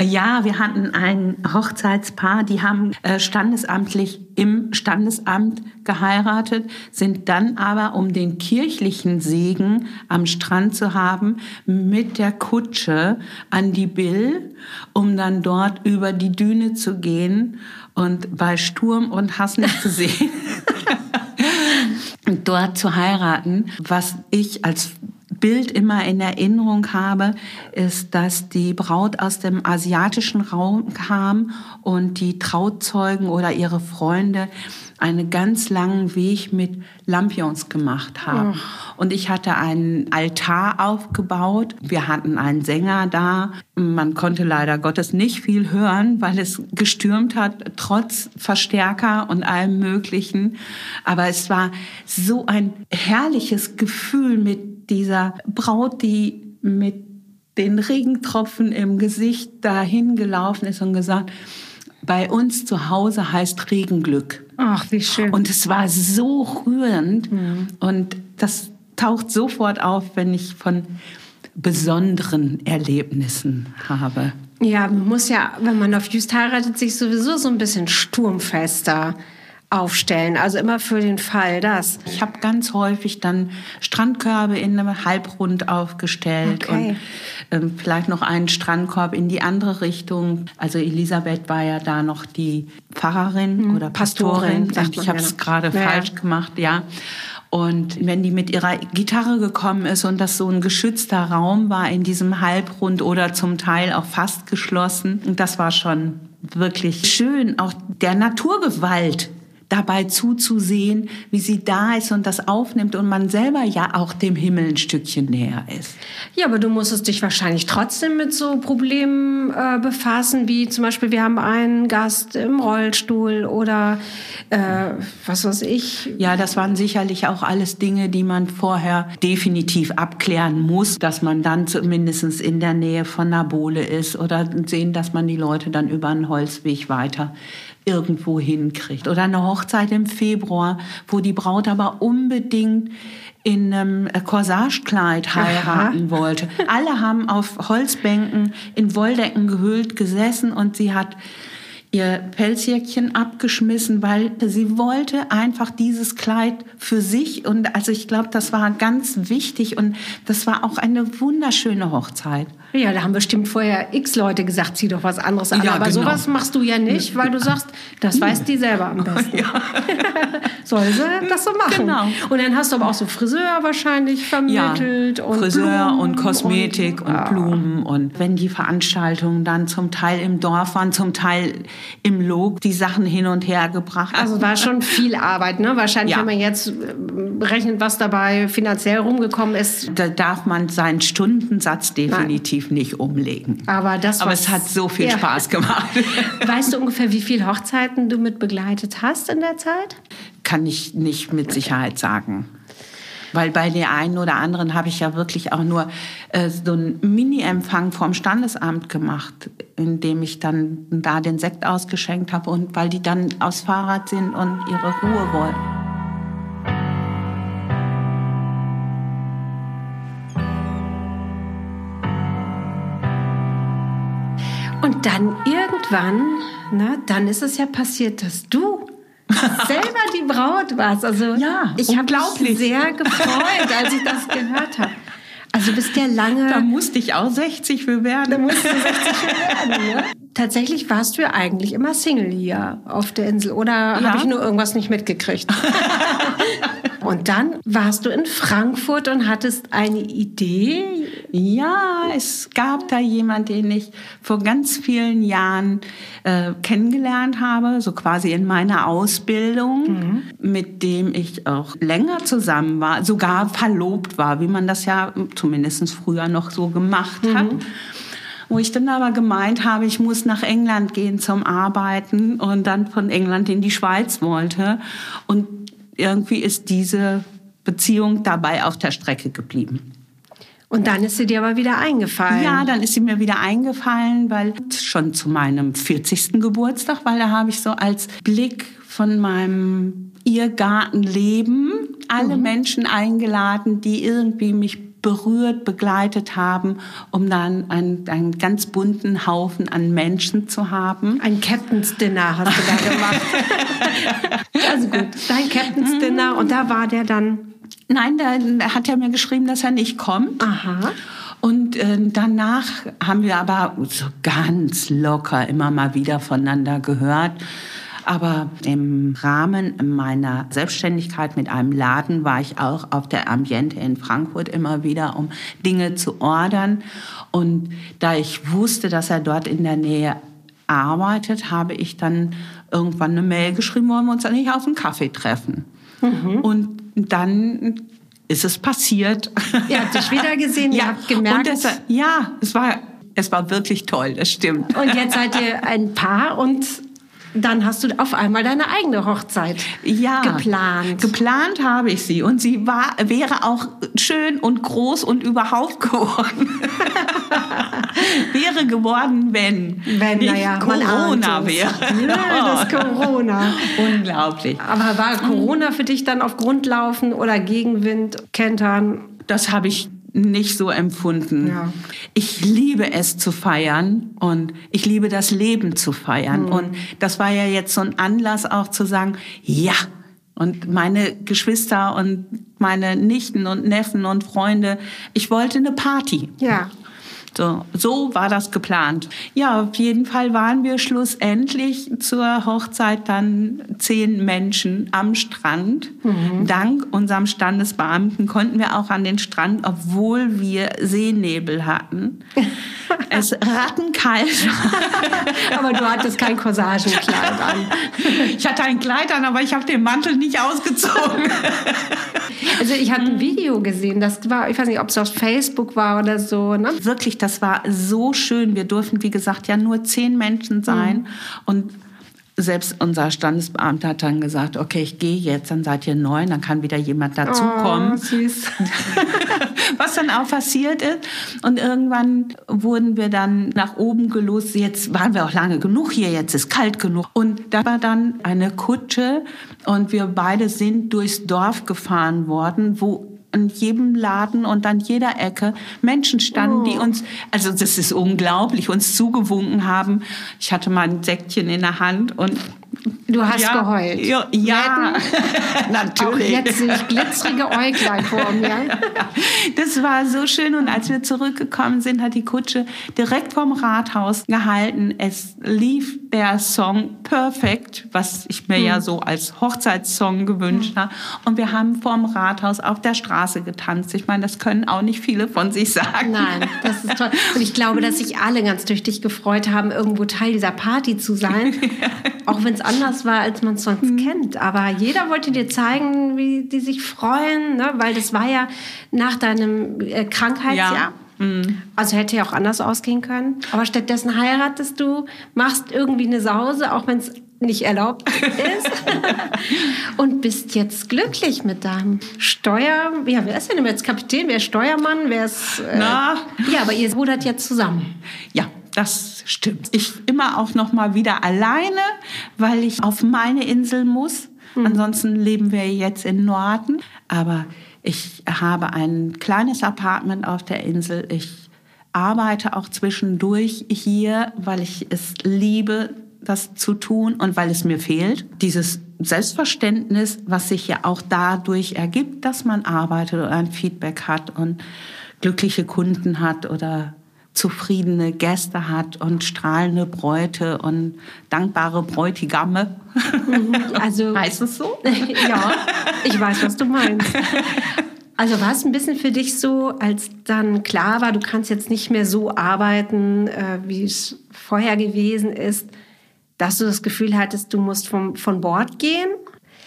Ja, wir hatten ein Hochzeitspaar, die haben äh, standesamtlich im Standesamt geheiratet, sind dann aber, um den kirchlichen Segen am Strand zu haben, mit der Kutsche an die Bill, um dann dort über die Düne zu gehen und bei Sturm und Hass nicht zu sehen. dort zu heiraten, was ich als Bild immer in Erinnerung habe, ist, dass die Braut aus dem asiatischen Raum kam und die Trauzeugen oder ihre Freunde einen ganz langen Weg mit Lampions gemacht haben. Und ich hatte einen Altar aufgebaut. Wir hatten einen Sänger da. Man konnte leider Gottes nicht viel hören, weil es gestürmt hat, trotz Verstärker und allem Möglichen. Aber es war so ein herrliches Gefühl mit dieser Braut, die mit den Regentropfen im Gesicht dahin gelaufen ist und gesagt, bei uns zu Hause heißt Regenglück. Ach, wie schön. Und es war so rührend. Und das taucht sofort auf, wenn ich von besonderen Erlebnissen habe. Ja, man muss ja, wenn man auf Just heiratet, sich sowieso so ein bisschen sturmfester aufstellen. Also immer für den Fall, dass. Ich habe ganz häufig dann Strandkörbe in einem Halbrund aufgestellt Okay. und ähm, vielleicht noch einen Strandkorb in die andere Richtung. Also Elisabeth war ja da noch die Pfarrerin oder Pastorin, Pastorin. ich habe es gerade ja. falsch gemacht, ja. Und wenn die mit ihrer Gitarre gekommen ist und das so ein geschützter Raum war in diesem Halbrund oder zum Teil auch fast geschlossen, und das war schon wirklich schön, auch der Naturgewalt dabei zuzusehen, wie sie da ist und das aufnimmt und man selber ja auch dem Himmel ein Stückchen näher ist. Ja, aber du musstest dich wahrscheinlich trotzdem mit so Problemen äh, befassen, wie zum Beispiel, wir haben einen Gast im Rollstuhl oder äh, was weiß ich. Ja, das waren sicherlich auch alles Dinge, die man vorher definitiv abklären muss, dass man dann zumindest in der Nähe von einer Bohle ist oder sehen, dass man die Leute dann über einen Holzweg weiter irgendwo hinkriegt. Oder eine Hochzeit im Februar, wo die Braut aber unbedingt in einem Corsagekleid heiraten wollte. Alle haben auf Holzbänken in Wolldecken gehüllt gesessen und sie hat ihr Pelzjäckchen abgeschmissen, weil sie wollte einfach dieses Kleid für sich. Und also ich glaube, das war ganz wichtig und das war auch eine wunderschöne Hochzeit. Ja, da haben bestimmt vorher x Leute gesagt, zieh doch was anderes an. Ja, aber genau. sowas machst du ja nicht, weil du sagst, das weiß die selber am besten. Soll sie das so machen? Genau. Und dann hast du aber auch so Friseur wahrscheinlich vermittelt und Friseur Blumen und Kosmetik und, Ah. Blumen und wenn die Veranstaltungen dann zum Teil im Dorf waren, zum Teil im Log, die Sachen hin und her gebracht. Also war schon viel Arbeit, ne? Wahrscheinlich, Ja. wenn man jetzt äh, rechnet, was dabei finanziell rumgekommen ist. da darf man seinen Stundensatz definitiv nicht umlegen. Aber das Aber es hat so viel Ja. Spaß gemacht. Weißt du ungefähr, wie viele Hochzeiten du mit begleitet hast in der Zeit? Kann ich nicht mit Sicherheit sagen. Weil bei der einen oder anderen habe ich ja wirklich auch nur äh, so einen Mini-Empfang vom Standesamt gemacht, in dem ich dann da den Sekt ausgeschenkt habe und weil die dann aufs Fahrrad sind und ihre Ruhe wollen. Und dann irgendwann, na, dann ist es ja passiert, dass du selber die Braut warst. Also Ja, ich habe mich sehr gefreut, als ich das gehört habe. Also du bist ja lange. Da musste ich auch 60 für werden. musst du 60 werden, ne? Tatsächlich warst du ja eigentlich immer Single hier auf der Insel. Oder Ja. habe ich nur irgendwas nicht mitgekriegt? und dann warst du in Frankfurt und hattest eine Idee. Ja, es gab da jemand, den ich vor ganz vielen Jahren äh, kennengelernt habe, so quasi in meiner Ausbildung, mit dem ich auch länger zusammen war, sogar verlobt war, wie man das ja zumindest früher noch so gemacht hat. Wo ich dann aber gemeint habe, ich muss nach England gehen zum Arbeiten und dann von England in die Schweiz wollte. Und irgendwie ist diese Beziehung dabei auf der Strecke geblieben. Und dann ist sie dir aber wieder eingefallen. Ja, dann ist sie mir wieder eingefallen, weil schon zu meinem 40. Geburtstag, weil da habe ich so als Blick von meinem Irrgartenleben alle Menschen eingeladen, die irgendwie mich berührt, begleitet haben, um dann einen, einen ganz bunten Haufen an Menschen zu haben. Ein Captain's Dinner hast du da gemacht. also gut, dein Captain's Dinner. Und da war der dann. Nein, da hat er mir geschrieben, dass er nicht kommt. Aha. Und äh, danach haben wir aber so ganz locker immer mal wieder voneinander gehört. Aber im Rahmen meiner Selbstständigkeit mit einem Laden war ich auch auf der Ambiente in Frankfurt immer wieder, um Dinge zu ordern. Und da ich wusste, dass er dort in der Nähe arbeitet, habe ich dann irgendwann eine Mail geschrieben, wollen wir uns dann nicht auf einen Kaffee treffen. Und dann ist es passiert. Ihr habt dich wieder gesehen, ihr habt gemerkt. Und das, ja, es war, es war wirklich toll, das stimmt. Und jetzt seid ihr ein Paar und dann hast du auf einmal deine eigene Hochzeit ja, geplant. Geplant habe ich sie und sie war, wäre auch schön und groß und überhaupt geworden. wäre geworden, wenn, Wenn, nicht naja, Corona wäre. Ja, das Corona. Unglaublich. Aber war Corona für dich dann auf Grund laufen oder Gegenwind, Kentern? Das habe ich nicht so empfunden. Ja. Ich liebe es zu feiern und ich liebe das Leben zu feiern. Mhm. Und das war ja jetzt so ein Anlass auch zu sagen, ja. Und meine Geschwister und meine Nichten und Neffen und Freunde, ich wollte eine Party. Ja. So, so war das geplant. Ja, auf jeden Fall waren wir schlussendlich zur Hochzeit dann zehn Menschen am Strand. Dank unserem Standesbeamten konnten wir auch an den Strand, obwohl wir Seenebel hatten. es rattenkalt war. Aber du hattest kein Corsagenkleid an. Ich hatte ein Kleid an, aber ich habe den Mantel nicht ausgezogen. Also ich hatte ein Video gesehen, das war, ich weiß nicht, ob es auf Facebook war oder so. Ne? Wirklich, das war so schön. Wir durften, wie gesagt, ja nur zehn Menschen sein. Und selbst unser Standesbeamter hat dann gesagt, okay, ich gehe jetzt, dann seid ihr neun, dann kann wieder jemand Oh, dazukommen. süß. Was dann auch passiert ist. Und irgendwann wurden wir dann nach oben gelost. Jetzt waren wir auch lange genug hier, jetzt ist kalt genug. Und da war dann eine Kutsche und wir beide sind durchs Dorf gefahren worden, wo an jedem Laden und an jeder Ecke Menschen standen, die uns, also das ist unglaublich, uns zugewunken haben. Ich hatte mal ein Säckchen in der Hand und Du hast ja, geheult. Ja, ja Auch natürlich. jetzt sehe ich glitzerige Äuglein vor mir. Das war so schön und als wir zurückgekommen sind, hat die Kutsche direkt vom Rathaus gehalten. Es lief der Song Perfect, was ich mir ja so als Hochzeitssong gewünscht habe. Und wir haben vorm Rathaus auf der Straße getanzt. Ich meine, das können auch nicht viele von sich sagen. Nein, das ist toll. Und ich glaube, dass sich alle ganz durch dich gefreut haben, irgendwo Teil dieser Party zu sein. Auch wenn es anders war, als man es sonst kennt. Aber jeder wollte dir zeigen, wie die sich freuen, ne? weil das war ja nach deinem äh, Krankheitsjahr. Also hätte ja auch anders ausgehen können. Aber stattdessen heiratest du, machst irgendwie eine Sause, auch wenn es nicht erlaubt ist. und bist jetzt glücklich mit deinem Steuer... Ja, wer ist denn jetzt Kapitän? Wer ist Steuermann? Wer ist... Äh, Na? Ja, aber ihr rudert jetzt zusammen. Ja, das stimmt. Ich immer auch noch mal wieder alleine, weil ich auf meine Insel muss. Ansonsten leben wir jetzt in Norden, aber ich habe ein kleines Apartment auf der Insel. Ich arbeite auch zwischendurch hier, weil ich es liebe, das zu tun und weil es mir fehlt. Dieses Selbstverständnis, was sich ja auch dadurch ergibt, dass man arbeitet oder ein Feedback hat und glückliche Kunden hat oder zufriedene Gäste hat und strahlende Bräute und dankbare Bräutigamme. Also, heißt es so? ja, ich weiß, was du meinst. Also war es ein bisschen für dich so, als dann klar war, du kannst jetzt nicht mehr so arbeiten, äh, wie es vorher gewesen ist, dass du das Gefühl hattest, du musst vom, von Bord gehen?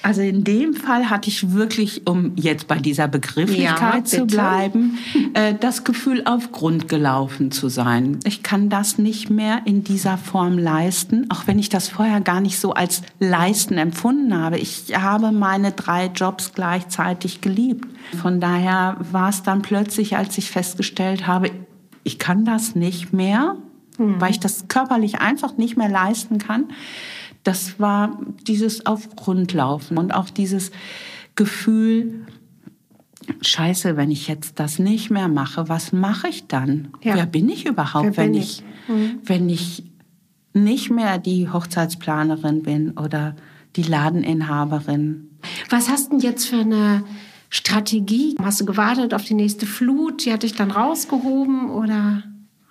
Also in dem Fall hatte ich wirklich, um jetzt bei dieser Begrifflichkeit Ja, zu bleiben, äh, das Gefühl, auf Grund gelaufen zu sein. Ich kann das nicht mehr in dieser Form leisten, auch wenn ich das vorher gar nicht so als leisten empfunden habe. Ich habe meine drei Jobs gleichzeitig geliebt. Von daher war es dann plötzlich, als ich festgestellt habe, ich kann das nicht mehr, weil ich das körperlich einfach nicht mehr leisten kann das war dieses auf Grund laufen und auch dieses Gefühl, Scheiße, wenn ich jetzt das nicht mehr mache, was mache ich dann? Ja. Wer bin ich überhaupt, Wer wenn bin ich, wenn ich nicht mehr die Hochzeitsplanerin bin oder die Ladeninhaberin? Was hast denn jetzt für eine Strategie? Hast du gewartet auf die nächste Flut? Die hat dich dann rausgehoben oder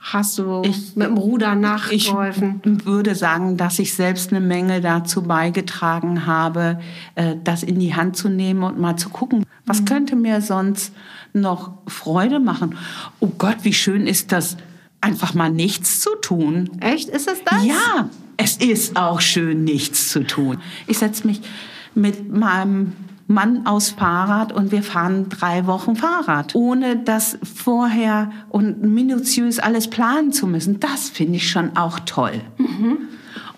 hast du Ich- mit dem Ruder Ich nachgeholfen? würde sagen, dass ich selbst eine Menge dazu beigetragen habe, äh, das in die Hand zu nehmen und mal zu gucken, was könnte mir sonst noch Freude machen. Oh Gott, wie schön ist das, einfach mal nichts zu tun. Echt? Ist es das? Ja, es ist auch schön, nichts zu tun. Ich setze mich mit meinem Mann aufs Fahrrad und wir fahren drei Wochen Fahrrad, ohne das vorher und minutiös alles planen zu müssen. Das finde ich schon auch toll.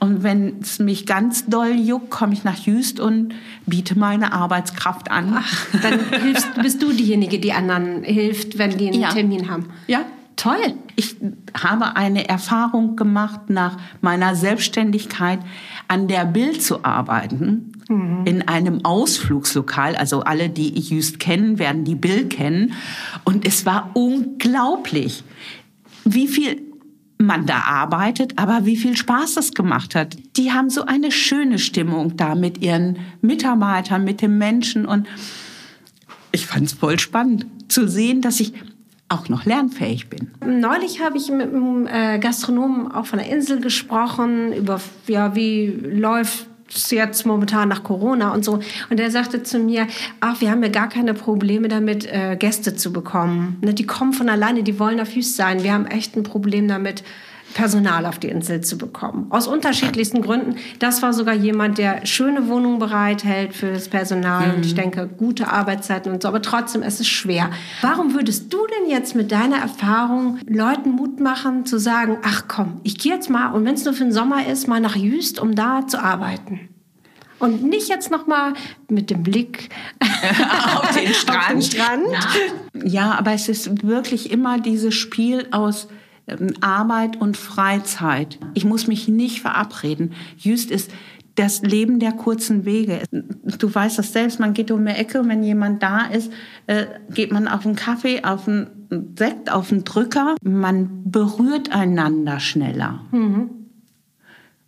Und wenn es mich ganz doll juckt, komme ich nach Jüst und biete meine Arbeitskraft an. Ach, dann hilfst, bist du diejenige, die anderen hilft, wenn die einen Ja. Termin haben. Ja. Toll. Ich habe eine Erfahrung gemacht nach meiner Selbstständigkeit, an der Bild zu arbeiten. In einem Ausflugslokal, also alle, die ich Jüst kennen, werden die Bild kennen. Und es war unglaublich, wie viel man da arbeitet, aber wie viel Spaß das gemacht hat. Die haben so eine schöne Stimmung da mit ihren Mitarbeitern, mit den Menschen und ich fand es voll spannend zu sehen, dass ich auch noch lernfähig bin. Neulich habe ich mit einem äh, Gastronomen auch von der Insel gesprochen, über ja, wie läuft es jetzt momentan nach Corona und so. Und er sagte zu mir, ach, wir haben ja gar keine Probleme damit, äh, Gäste zu bekommen. Ne, die kommen von alleine, die wollen auf Jüst sein. Wir haben echt ein Problem damit, Personal auf die Insel zu bekommen. Aus unterschiedlichsten Gründen. Das war sogar jemand, der schöne Wohnungen bereithält für das Personal. Und ich denke, gute Arbeitszeiten und so. Aber trotzdem, es ist schwer. Warum würdest du denn jetzt mit deiner Erfahrung Leuten Mut machen, zu sagen, ach komm, ich gehe jetzt mal, und wenn es nur für den Sommer ist, mal nach Jüst, um da zu arbeiten? Und nicht jetzt noch mal mit dem Blick auf den Strand. Auf den Strand. Ja, aber es ist wirklich immer dieses Spiel aus Arbeit und Freizeit. Ich muss mich nicht verabreden. Jüst ist das Leben der kurzen Wege. Du weißt das selbst, man geht um die Ecke und wenn jemand da ist, äh, geht man auf einen Kaffee, auf einen Sekt, auf einen Drücker. Man berührt einander schneller.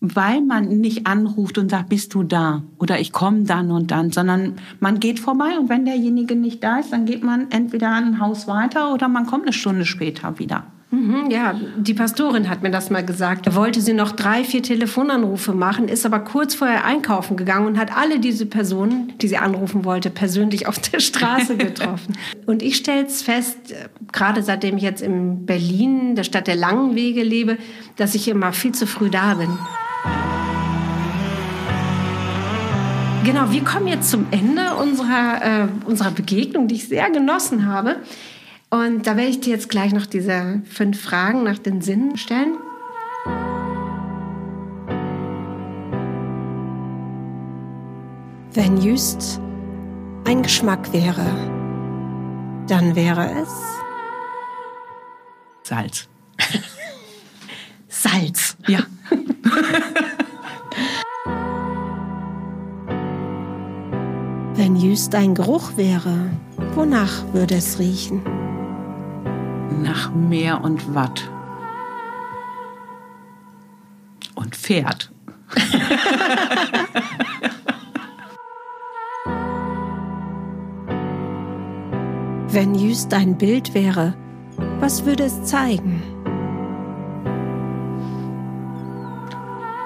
Weil man nicht anruft und sagt, bist du da? Oder ich komme dann und dann, sondern man geht vorbei und wenn derjenige nicht da ist, dann geht man entweder an ein Haus weiter oder man kommt eine Stunde später wieder. Mhm, ja, die Pastorin hat mir das mal gesagt. Da wollte sie noch drei, vier Telefonanrufe machen, ist aber kurz vorher einkaufen gegangen und hat alle diese Personen, die sie anrufen wollte, persönlich auf der Straße getroffen. und ich stelle es fest, äh, gerade seitdem ich jetzt in Berlin, der Stadt der langen Wege lebe, dass ich immer viel zu früh da bin. Genau, wir kommen jetzt zum Ende unserer, äh, unserer Begegnung, die ich sehr genossen habe. Und da werde ich dir jetzt gleich noch diese fünf Fragen nach den Sinnen stellen. Wenn Jüst ein Geschmack wäre, dann wäre es Salz. Salz. Ja. Wenn Jüst ein Geruch wäre, wonach würde es riechen? Nach Meer und Watt. Und Pferd. Wenn Jüst ein Bild wäre, was würde es zeigen?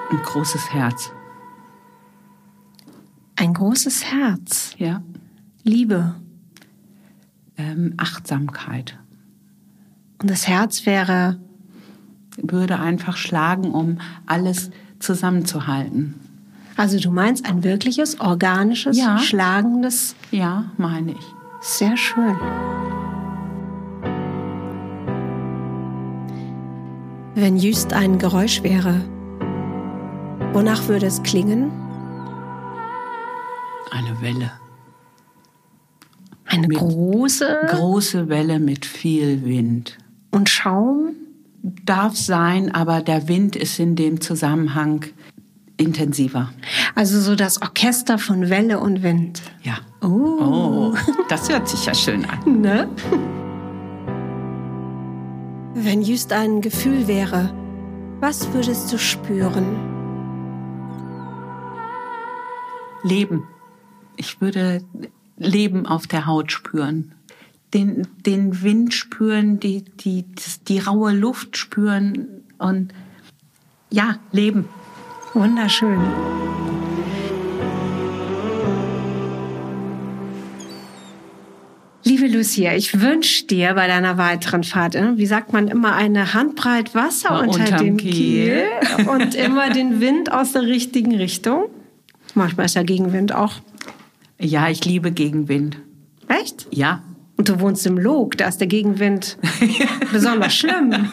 Ein großes Herz. Ein großes Herz, Ja. Liebe. Ähm, Achtsamkeit. Und das Herz wäre Würde einfach schlagen, um alles zusammenzuhalten. Also du meinst ein wirkliches, organisches, Ja. schlagendes, Ja, meine ich. sehr schön. Wenn Jüst ein Geräusch wäre, wonach würde es klingen? Eine Welle. Eine Mit- große Große Welle mit viel Wind. Und Schaum? Darf sein, aber der Wind ist in dem Zusammenhang intensiver. Also so das Orchester von Welle und Wind. Ja. Oh. Oh, das hört sich ja schön an. Ne? Wenn Jüst ein Gefühl wäre, was würdest du spüren? Leben. Ich würde Leben auf der Haut spüren. Den, den Wind spüren, die, die, die raue Luft spüren und ja, Leben. Wunderschön. Liebe Lucia, ich wünsche dir bei deiner weiteren Fahrt, äh, wie sagt man immer, eine Handbreit Wasser Ja, unter dem Kiel. Kiel und immer den Wind aus der richtigen Richtung. Manchmal ist der Gegenwind auch. Ja, ich liebe Gegenwind. Echt? Ja. Und du wohnst im Log, da ist der Gegenwind besonders schlimm.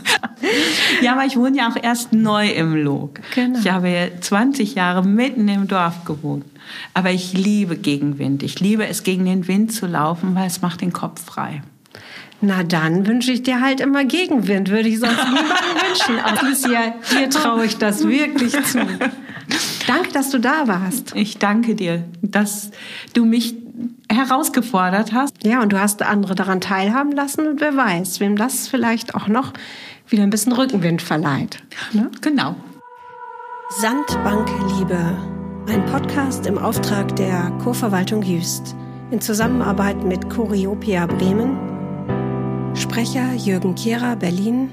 Ja, aber ich wohne ja auch erst neu im Log. Genau. Ich habe 20 Jahre mitten im Dorf gewohnt. Aber ich liebe Gegenwind. Ich liebe es, gegen den Wind zu laufen, weil es macht den Kopf frei. Na dann wünsche ich dir halt immer Gegenwind, würde ich sonst niemandem wünschen. Alicia, dir traue ich das wirklich zu. Danke, dass du da warst. Ich danke dir, dass du mich herausgefordert hast. Ja, und du hast andere daran teilhaben lassen und wer weiß, wem das vielleicht auch noch wieder ein bisschen Rückenwind verleiht. Ne? Genau. Sandbankliebe, ein Podcast im Auftrag der Kurverwaltung Jüst in Zusammenarbeit mit Choreopia Bremen. Sprecher Jürgen Kehrer, Berlin.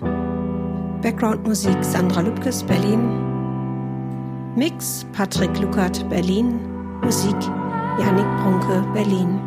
Backgroundmusik Sandra Lübkes, Berlin. Mix Patrick Luckert, Berlin. Musik Janik Brunke, Berlin.